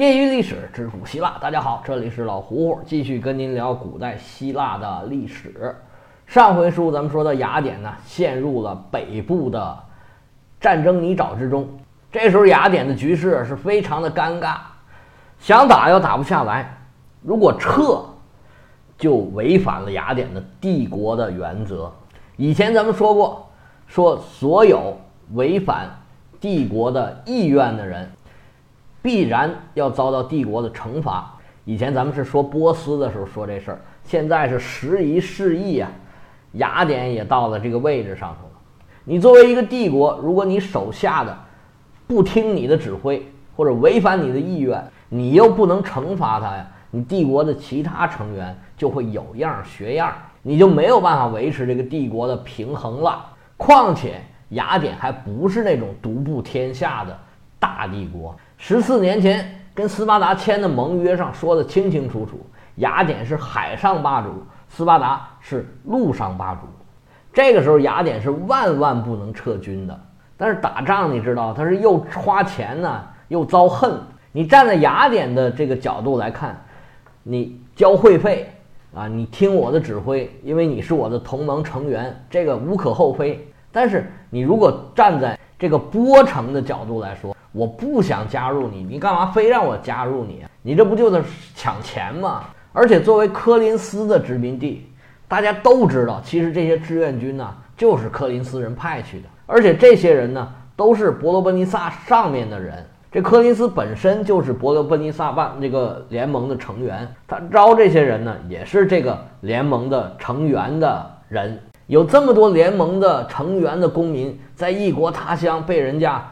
业余历史之古希腊，大家好，这里是老胡胡，继续跟您聊古代希腊的历史。上回书咱们说到雅典呢，陷入了北部的战争泥沼之中。这时候雅典的局势是非常的尴尬，想打又打不下来，如果撤，就违反了雅典的帝国的原则。以前咱们说过，说所有违反帝国的意愿的人。必然要遭到帝国的惩罚。以前咱们是说波斯的时候说这事儿，现在是时移世易啊，雅典也到了这个位置上头了。你作为一个帝国，如果你手下的不听你的指挥或者违反你的意愿，你又不能惩罚他呀，你帝国的其他成员就会有样学样，你就没有办法维持这个帝国的平衡了。况且雅典还不是那种独步天下的大帝国。十四年前跟斯巴达签的盟约上说的清清楚楚，雅典是海上霸主，斯巴达是陆上霸主。这个时候雅典是万万不能撤军的。但是打仗你知道，他是又花钱呢，又遭恨。你站在雅典的这个角度来看，你交会费啊，你听我的指挥，因为你是我的同盟成员，这个无可厚非。但是你如果站在这个波城的角度来说，我不想加入你，你干嘛非让我加入你？你这不就是抢钱吗？而且作为科林斯的殖民地，大家都知道，其实这些志愿军呢，就是科林斯人派去的。而且这些人呢，都是伯罗奔尼撒上面的人。这科林斯本身就是伯罗奔尼撒办这个联盟的成员，他招这些人呢，也是这个联盟的成员的人。有这么多联盟的成员的公民，在异国他乡被人家。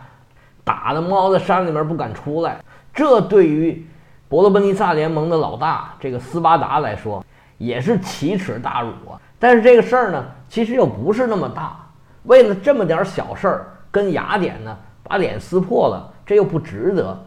打的猫在山里面不敢出来，这对于伯罗奔尼撒联盟的老大这个斯巴达来说也是奇耻大辱啊！但是这个事儿呢，其实又不是那么大，为了这么点小事儿跟雅典呢把脸撕破了，这又不值得。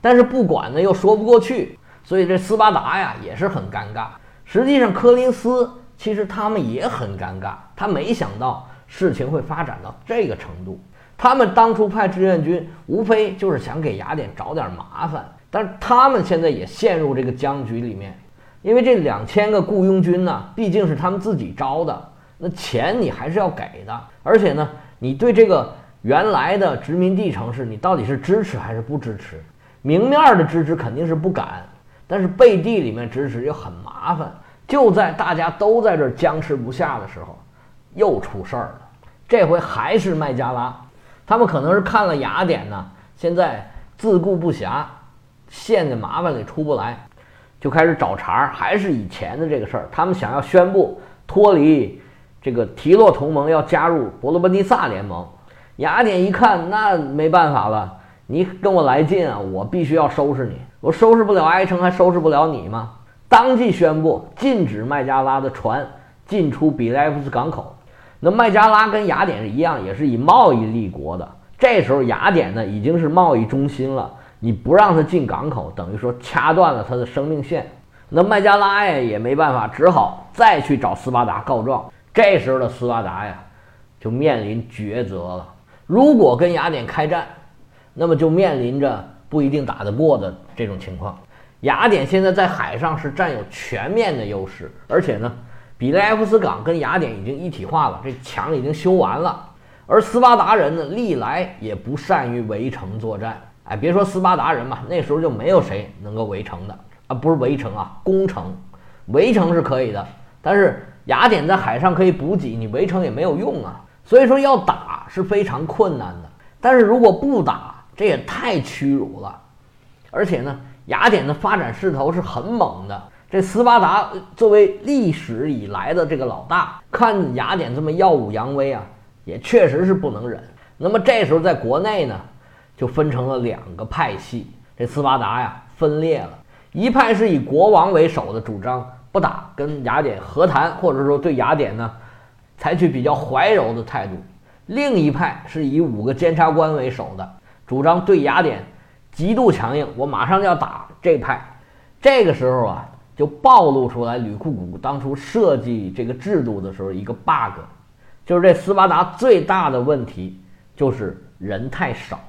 但是不管呢又说不过去，所以这斯巴达呀也是很尴尬。实际上科林斯其实他们也很尴尬，他没想到事情会发展到这个程度。他们当初派志愿军，无非就是想给雅典找点麻烦，但是他们现在也陷入这个僵局里面，因为这两千个雇佣军呢，毕竟是他们自己招的，那钱你还是要给的，而且呢，你对这个原来的殖民地城市，你到底是支持还是不支持？明面的支持肯定是不敢，但是背地里面支持又很麻烦。就在大家都在这僵持不下的时候，又出事儿了，这回还是麦加拉。他们可能是看了雅典呢，现在自顾不暇，陷在麻烦里出不来，就开始找茬儿，还是以前的这个事儿。他们想要宣布脱离这个提洛同盟，要加入伯罗奔尼撒联盟。雅典一看，那没办法了，你跟我来劲啊，我必须要收拾你。我收拾不了埃城，还收拾不了你吗？当即宣布禁止麦加拉的船进出比莱夫斯港口。那麦加拉跟雅典是一样，也是以贸易立国的。这时候雅典呢已经是贸易中心了，你不让他进港口，等于说掐断了他的生命线。那麦加拉呀也没办法，只好再去找斯巴达告状。这时候的斯巴达呀就面临抉择了：如果跟雅典开战，那么就面临着不一定打得过的这种情况。雅典现在在海上是占有全面的优势，而且呢。比雷埃夫斯港跟雅典已经一体化了，这墙已经修完了。而斯巴达人呢，历来也不善于围城作战。哎，别说斯巴达人吧，那时候就没有谁能够围城的啊，不是围城啊，攻城。围城是可以的，但是雅典在海上可以补给，你围城也没有用啊。所以说要打是非常困难的。但是如果不打，这也太屈辱了。而且呢，雅典的发展势头是很猛的。这斯巴达作为历史以来的这个老大，看雅典这么耀武扬威啊，也确实是不能忍。那么这时候在国内呢，就分成了两个派系。这斯巴达呀分裂了，一派是以国王为首的，主张不打，跟雅典和谈，或者说对雅典呢采取比较怀柔的态度；另一派是以五个监察官为首的，主张对雅典极度强硬，我马上就要打这派。这个时候啊。就暴露出来，吕库古当初设计这个制度的时候一个 bug，就是这斯巴达最大的问题就是人太少。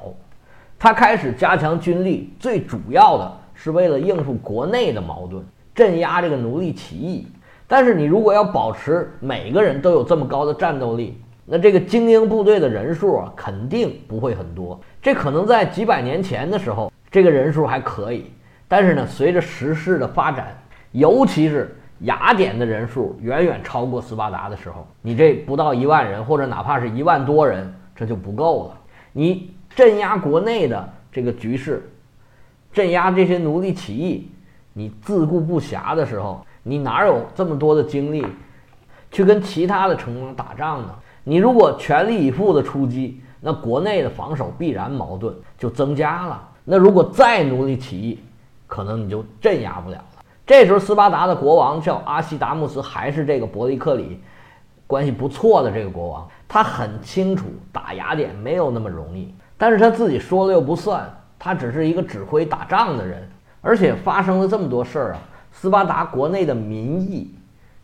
他开始加强军力，最主要的是为了应付国内的矛盾，镇压这个奴隶起义。但是你如果要保持每个人都有这么高的战斗力，那这个精英部队的人数啊，肯定不会很多。这可能在几百年前的时候，这个人数还可以。但是呢，随着时势的发展，尤其是雅典的人数远远超过斯巴达的时候，你这不到一万人，或者哪怕是一万多人，这就不够了。你镇压国内的这个局势，镇压这些奴隶起义，你自顾不暇的时候。你哪有这么多的精力去跟其他的城邦打仗呢？你如果全力以赴的出击，那国内的防守必然矛盾就增加了。那如果再努力起义，可能你就镇压不了。这时候，斯巴达的国王叫阿西达穆斯，还是这个伯利克里关系不错的这个国王，他很清楚打雅典没有那么容易，但是他自己说了又不算，他只是一个指挥打仗的人，而且发生了这么多事儿啊。斯巴达国内的民意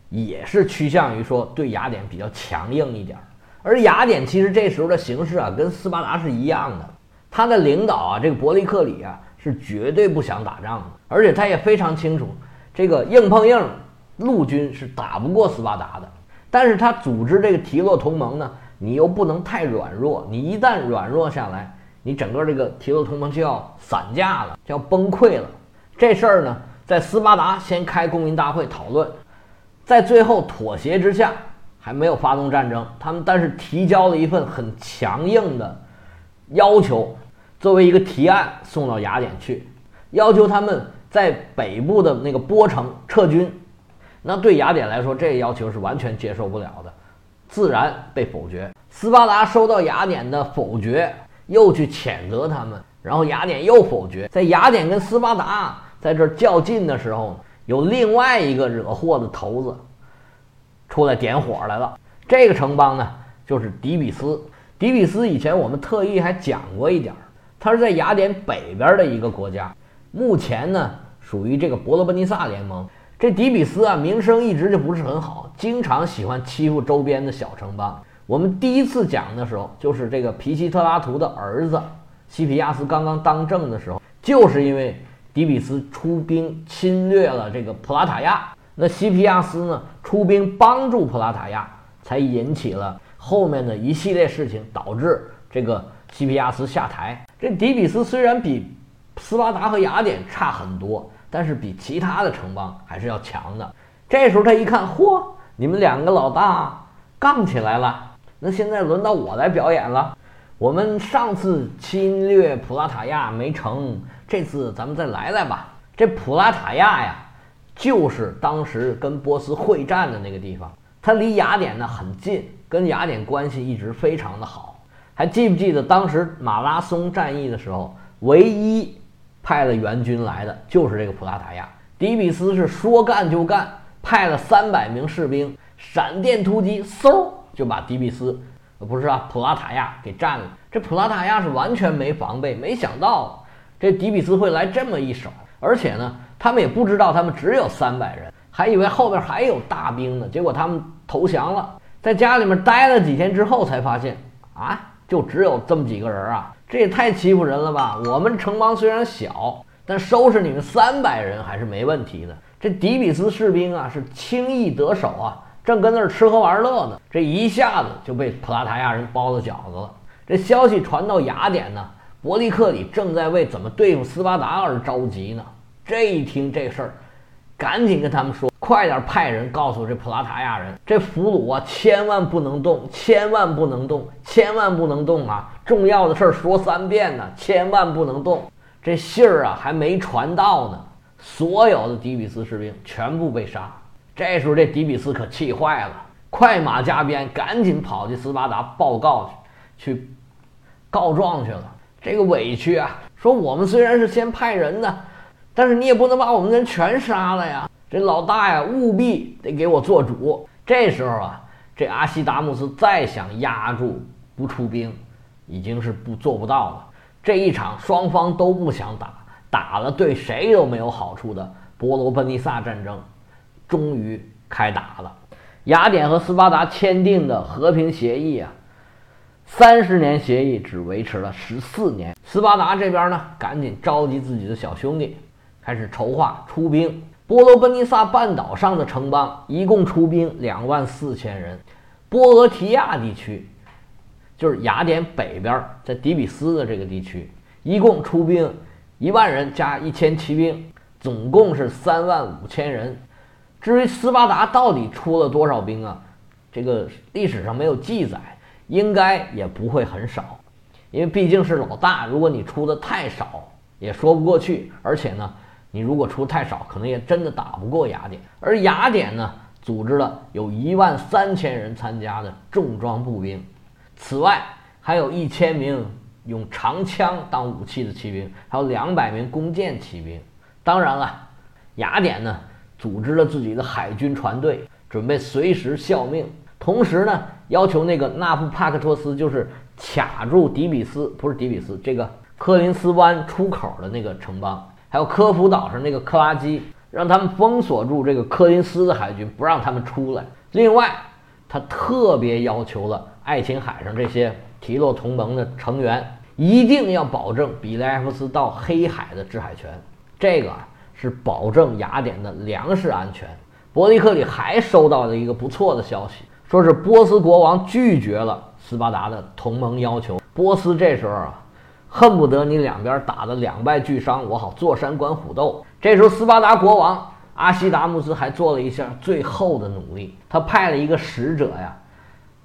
也是趋向于说对雅典比较强硬一点，而雅典其实这时候的形势啊，跟斯巴达是一样的。他的领导啊，这个伯利克里啊，是绝对不想打仗的，而且他也非常清楚，这个硬碰硬，陆军是打不过斯巴达的。但是他组织这个提洛同盟呢，你又不能太软弱，你一旦软弱下来，你整个这个提洛同盟就要散架了，就要崩溃了。这事儿呢？在斯巴达先开公民大会讨论，在最后妥协之下，还没有发动战争。他们但是提交了一份很强硬的要求，作为一个提案送到雅典去，要求他们在北部的那个波城撤军。那对雅典来说，这个要求是完全接受不了的，自然被否决。斯巴达收到雅典的否决，又去谴责他们，然后雅典又否决。在雅典跟斯巴达。在这较劲的时候，有另外一个惹祸的头子出来点火来了。这个城邦呢，就是底比斯。底比斯以前我们特意还讲过一点儿，它是在雅典北边的一个国家，目前呢属于这个伯罗奔尼撒联盟。这底比斯啊，名声一直就不是很好，经常喜欢欺负周边的小城邦。我们第一次讲的时候，就是这个皮西特拉图的儿子西皮亚斯刚刚当政的时候，就是因为。底比斯出兵侵略了这个普拉塔亚，那西皮亚斯呢出兵帮助普拉塔亚，才引起了后面的一系列事情，导致这个西皮亚斯下台。这底比斯虽然比斯巴达和雅典差很多，但是比其他的城邦还是要强的。这时候他一看，嚯，你们两个老大杠起来了，那现在轮到我来表演了。我们上次侵略普拉塔亚没成。这次咱们再来来吧。这普拉塔亚呀，就是当时跟波斯会战的那个地方，它离雅典呢很近，跟雅典关系一直非常的好。还记不记得当时马拉松战役的时候，唯一派了援军来的就是这个普拉塔亚。迪比斯是说干就干，派了三百名士兵，闪电突击，嗖就把迪比斯，不是啊，普拉塔亚给占了。这普拉塔亚是完全没防备，没想到。这迪比斯会来这么一手，而且呢，他们也不知道他们只有三百人，还以为后边还有大兵呢。结果他们投降了，在家里面待了几天之后，才发现啊，就只有这么几个人啊，这也太欺负人了吧！我们城邦虽然小，但收拾你们三百人还是没问题的。这底比斯士兵啊，是轻易得手啊，正跟那儿吃喝玩乐呢，这一下子就被普拉塔亚人包了饺子了。这消息传到雅典呢。伯利克里正在为怎么对付斯巴达而着急呢。这一听这事儿，赶紧跟他们说：“快点派人告诉这普拉塔亚人，这俘虏啊，千万不能动，千万不能动，千万不能动啊！重要的事儿说三遍呢，千万不能动。”这信儿啊还没传到呢，所有的底比斯士兵全部被杀。这时候这底比斯可气坏了，快马加鞭，赶紧跑去斯巴达报告去，去告状去了。这个委屈啊！说我们虽然是先派人的，但是你也不能把我们的人全杀了呀！这老大呀，务必得给我做主。这时候啊，这阿西达姆斯再想压住不出兵，已经是不做不到了。这一场双方都不想打，打了对谁都没有好处的伯罗奔尼撒战争，终于开打了。雅典和斯巴达签订的和平协议啊。三十年协议只维持了十四年，斯巴达这边呢，赶紧召集自己的小兄弟，开始筹划出兵。波罗奔尼撒半岛上的城邦一共出兵两万四千人，波俄提亚地区，就是雅典北边，在底比斯的这个地区，一共出兵一万人加一千骑兵，总共是三万五千人。至于斯巴达到底出了多少兵啊？这个历史上没有记载，应该也不会很少，因为毕竟是老大，如果你出的太少，也说不过去。而且呢。你如果出太少，可能也真的打不过雅典。而雅典呢，组织了有一万三千人参加的重装步兵，此外还有一千名用长枪当武器的骑兵，还有两百名弓箭骑兵。当然了，雅典呢，组织了自己的海军船队，准备随时效命。同时呢，要求那个纳布帕克托斯，就是卡住底比斯，不是底比斯，这个科林斯湾出口的那个城邦。还有科孚岛上那个克拉基，让他们封锁住这个柯林斯的海军，不让他们出来。另外，他特别要求了爱琴海上这些提洛同盟的成员，一定要保证比雷埃夫斯到黑海的制海权。这个是保证雅典的粮食安全。伯利克里还收到了一个不错的消息，说是波斯国王拒绝了斯巴达的同盟要求。波斯这时候啊。恨不得你两边打得两败俱伤，我好坐山观虎斗。这时候，斯巴达国王阿西达穆斯还做了一下最后的努力，他派了一个使者呀，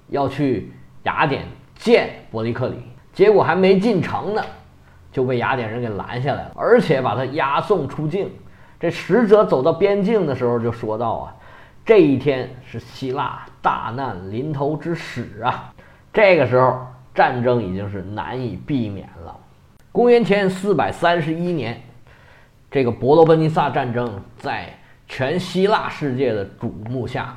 要去雅典见伯利克里，结果还没进城呢，就被雅典人给拦下来了，而且把他押送出境。这使者走到边境的时候，就说道啊，这一天是希腊大难临头之始啊！这个时候。战争已经是难以避免了。公元前四百三十一年，这个伯罗奔尼撒战争在全希腊世界的瞩目下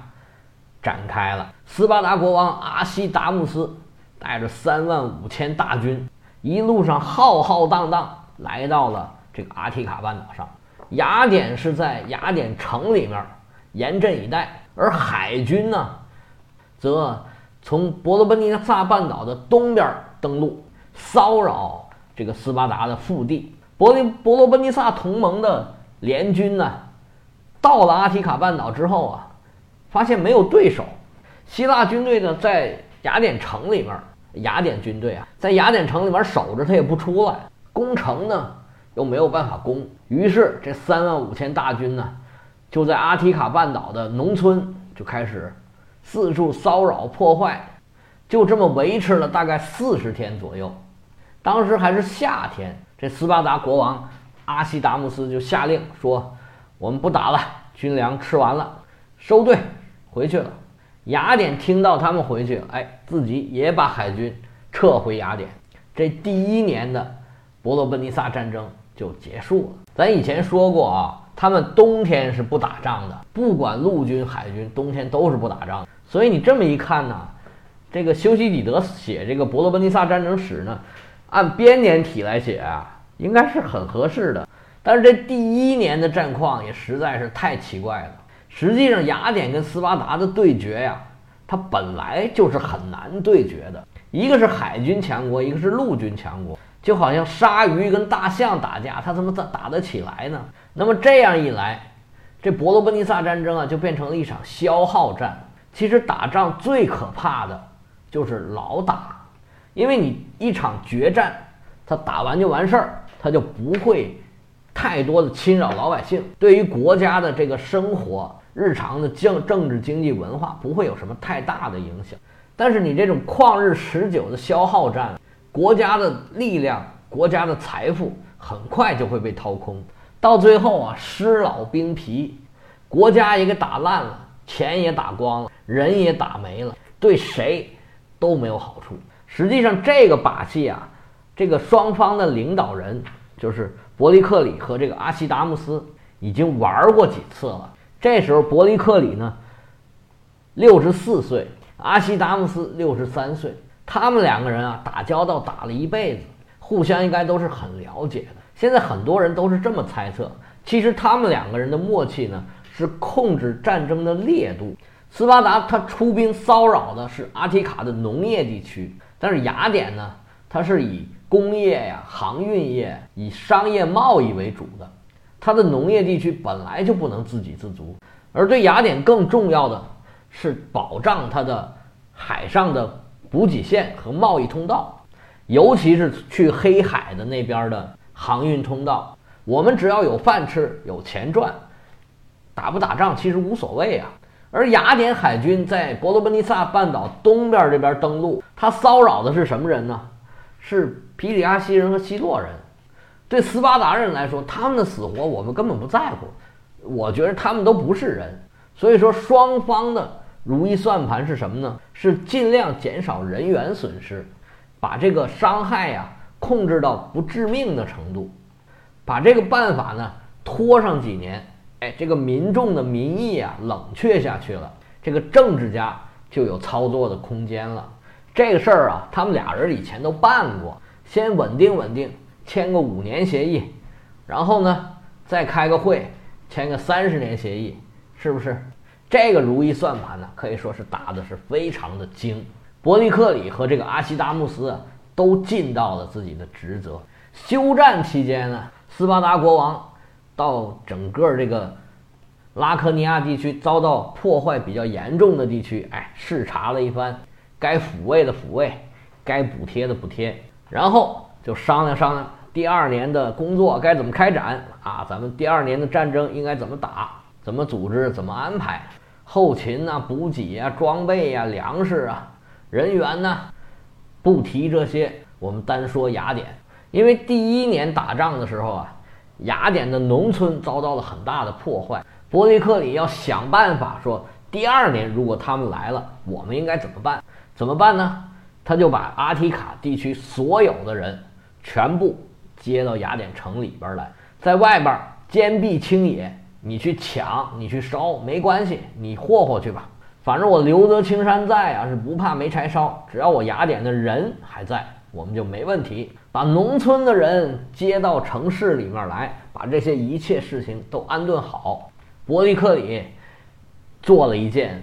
展开了。斯巴达国王阿西达穆斯带着三万五千大军，一路上浩浩荡荡来到了这个阿提卡半岛上。雅典是在雅典城里面严阵以待，而海军呢，则。从伯罗奔尼撒半岛的东边登陆，骚扰这个斯巴达的腹地。伯利伯罗奔尼撒同盟的联军呢，到了阿提卡半岛之后啊，发现没有对手。希腊军队呢，在雅典城里面，雅典军队啊，在雅典城里面守着，他也不出来。攻城呢，又没有办法攻。于是这三万五千大军呢，就在阿提卡半岛的农村就开始。四处骚扰破坏，就这么维持了大概四十天左右。当时还是夏天，这斯巴达国王阿西达穆斯就下令说：“我们不打了，军粮吃完了，收队回去了。”雅典听到他们回去，哎，自己也把海军撤回雅典。这第一年的伯罗奔尼撒战争就结束了。咱以前说过啊，他们冬天是不打仗的，不管陆军海军，冬天都是不打仗。所以你这么一看呢，这个修昔底德写这个伯罗奔尼撒战争史呢，按编年体来写啊，应该是很合适的。但是这第一年的战况也实在是太奇怪了。实际上，雅典跟斯巴达的对决呀，它本来就是很难对决的。一个是海军强国，一个是陆军强国，就好像鲨鱼跟大象打架，它怎么打打得起来呢？那么这样一来，这伯罗奔尼撒战争啊，就变成了一场消耗战。其实打仗最可怕的就是老打，因为你一场决战，他打完就完事儿，他就不会太多的侵扰老百姓，对于国家的这个生活、日常的政政治、经济、文化不会有什么太大的影响。但是你这种旷日持久的消耗战，国家的力量、国家的财富很快就会被掏空，到最后啊，尸老兵疲，国家也给打烂了。钱也打光了，人也打没了，对谁都没有好处。实际上，这个把戏啊，这个双方的领导人就是伯利克里和这个阿西达穆斯已经玩过几次了。这时候，伯利克里呢六十四岁，阿西达穆斯六十三岁，他们两个人啊打交道打了一辈子，互相应该都是很了解的。现在很多人都是这么猜测，其实他们两个人的默契呢。是控制战争的烈度。斯巴达他出兵骚扰的是阿提卡的农业地区，但是雅典呢，它是以工业呀、航运业、以商业贸易为主的。它的农业地区本来就不能自给自足，而对雅典更重要的是保障它的海上的补给线和贸易通道，尤其是去黑海的那边的航运通道。我们只要有饭吃，有钱赚，打不打仗其实无所谓啊。而雅典海军在伯罗奔尼撒半岛东边这边登陆，他骚扰的是什么人呢？是皮里亚西人和希洛人。对斯巴达人来说，他们的死活我们根本不在乎。我觉得他们都不是人，所以说双方的如意算盘是什么呢？是尽量减少人员损失，把这个伤害呀控制到不致命的程度，把这个办法呢拖上几年，哎，这个民众的民意啊冷却下去了，这个政治家就有操作的空间了。这个事儿啊，他们俩人以前都办过，先稳定稳定。签个五年协议，然后呢，再开个会，签个三十年协议，是不是？这个如意算盘呢，可以说是打的是非常的精。伯利克里和这个阿西达穆斯都尽到了自己的职责。休战期间呢，斯巴达国王到整个这个拉科尼亚地区遭到破坏比较严重的地区，哎，视察了一番，该抚慰的抚慰，该补贴的补贴，然后。就商量商量第二年的工作该怎么开展啊？咱们第二年的战争应该怎么打？怎么组织？怎么安排？后勤啊，补给啊，装备呀，粮食啊，人员呢？不提这些，我们单说雅典。因为第一年打仗的时候啊，雅典的农村遭到了很大的破坏。伯利克里要想办法说，第二年如果他们来了，我们应该怎么办？怎么办呢？他就把阿提卡地区所有的人。全部接到雅典城里边来，在外边坚壁清野，你去抢，你去烧，没关系，你霍霍去吧。反正我留得青山在啊，是不怕没柴烧。只要我雅典的人还在，我们就没问题。把农村的人接到城市里面来，把这些一切事情都安顿好。伯利克里做了一件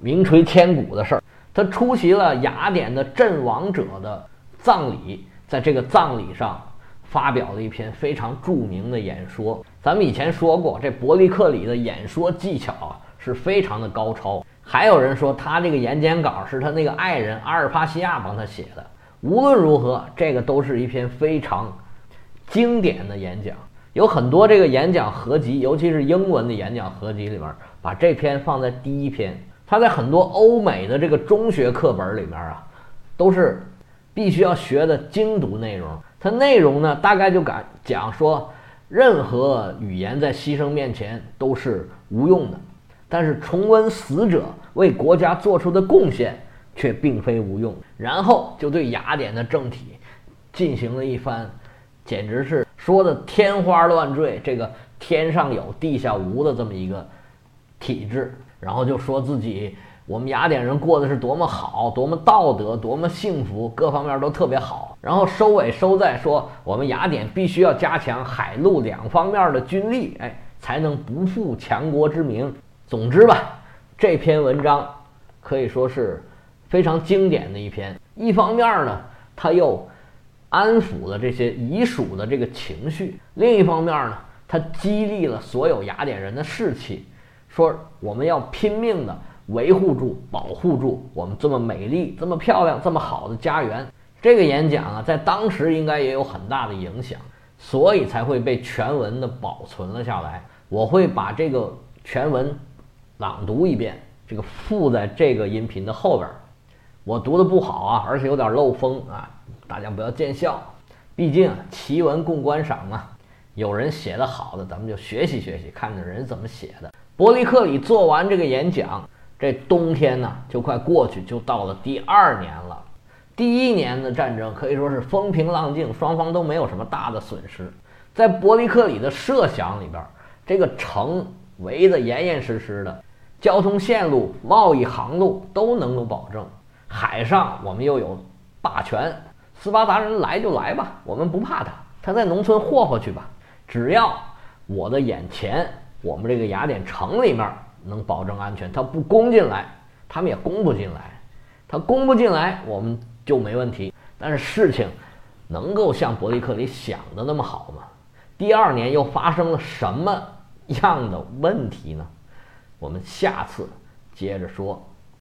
名垂千古的事儿，他出席了雅典的阵亡者的葬礼。在这个葬礼上，发表了一篇非常著名的演说。咱们以前说过，这伯利克里的演说技巧啊是非常的高超。还有人说他这个演讲稿是他那个爱人阿尔帕西亚帮他写的。无论如何，这个都是一篇非常经典的演讲。有很多这个演讲合集，尤其是英文的演讲合集里面，把这篇放在第一篇。他在很多欧美的这个中学课本里面啊，都是。必须要学的精读内容，它内容呢，大概就敢讲说，任何语言在牺牲面前都是无用的，但是重温死者为国家做出的贡献却并非无用。然后就对雅典的政体进行了一番，简直是说的天花乱坠，这个天上有地下无的这么一个体制，然后就说自己。我们雅典人过的是多么好，多么道德，多么幸福，各方面都特别好。然后收尾收在说，我们雅典必须要加强海陆两方面的军力，哎，才能不负强国之名。总之吧，这篇文章可以说是非常经典的一篇。一方面呢，他又安抚了这些遗属的这个情绪；另一方面呢，他激励了所有雅典人的士气，说我们要拼命的。维护住、保护住我们这么美丽、这么漂亮、这么好的家园。这个演讲啊，在当时应该也有很大的影响，所以才会被全文的保存了下来。我会把这个全文朗读一遍，这个附在这个音频的后边。我读的不好啊，而且有点漏风啊，大家不要见笑。毕竟奇文共观赏嘛，有人写的好的，咱们就学习学习，看着人怎么写的。伯利克里做完这个演讲。这冬天呢，就快过去，就到了第二年了。第一年的战争可以说是风平浪静，双方都没有什么大的损失。在伯利克里的设想里边，这个城围得严严实实的，交通线路、贸易航路都能够保证。海上我们又有霸权，斯巴达人来就来吧，我们不怕他，他在农村霍霍去吧。只要我的眼前，我们这个雅典城里面。能保证安全，他不攻进来，他们也攻不进来。他攻不进来，我们就没问题。但是事情能够像伯利克里想的那么好吗？第二年又发生了什么样的问题呢？我们下次接着说。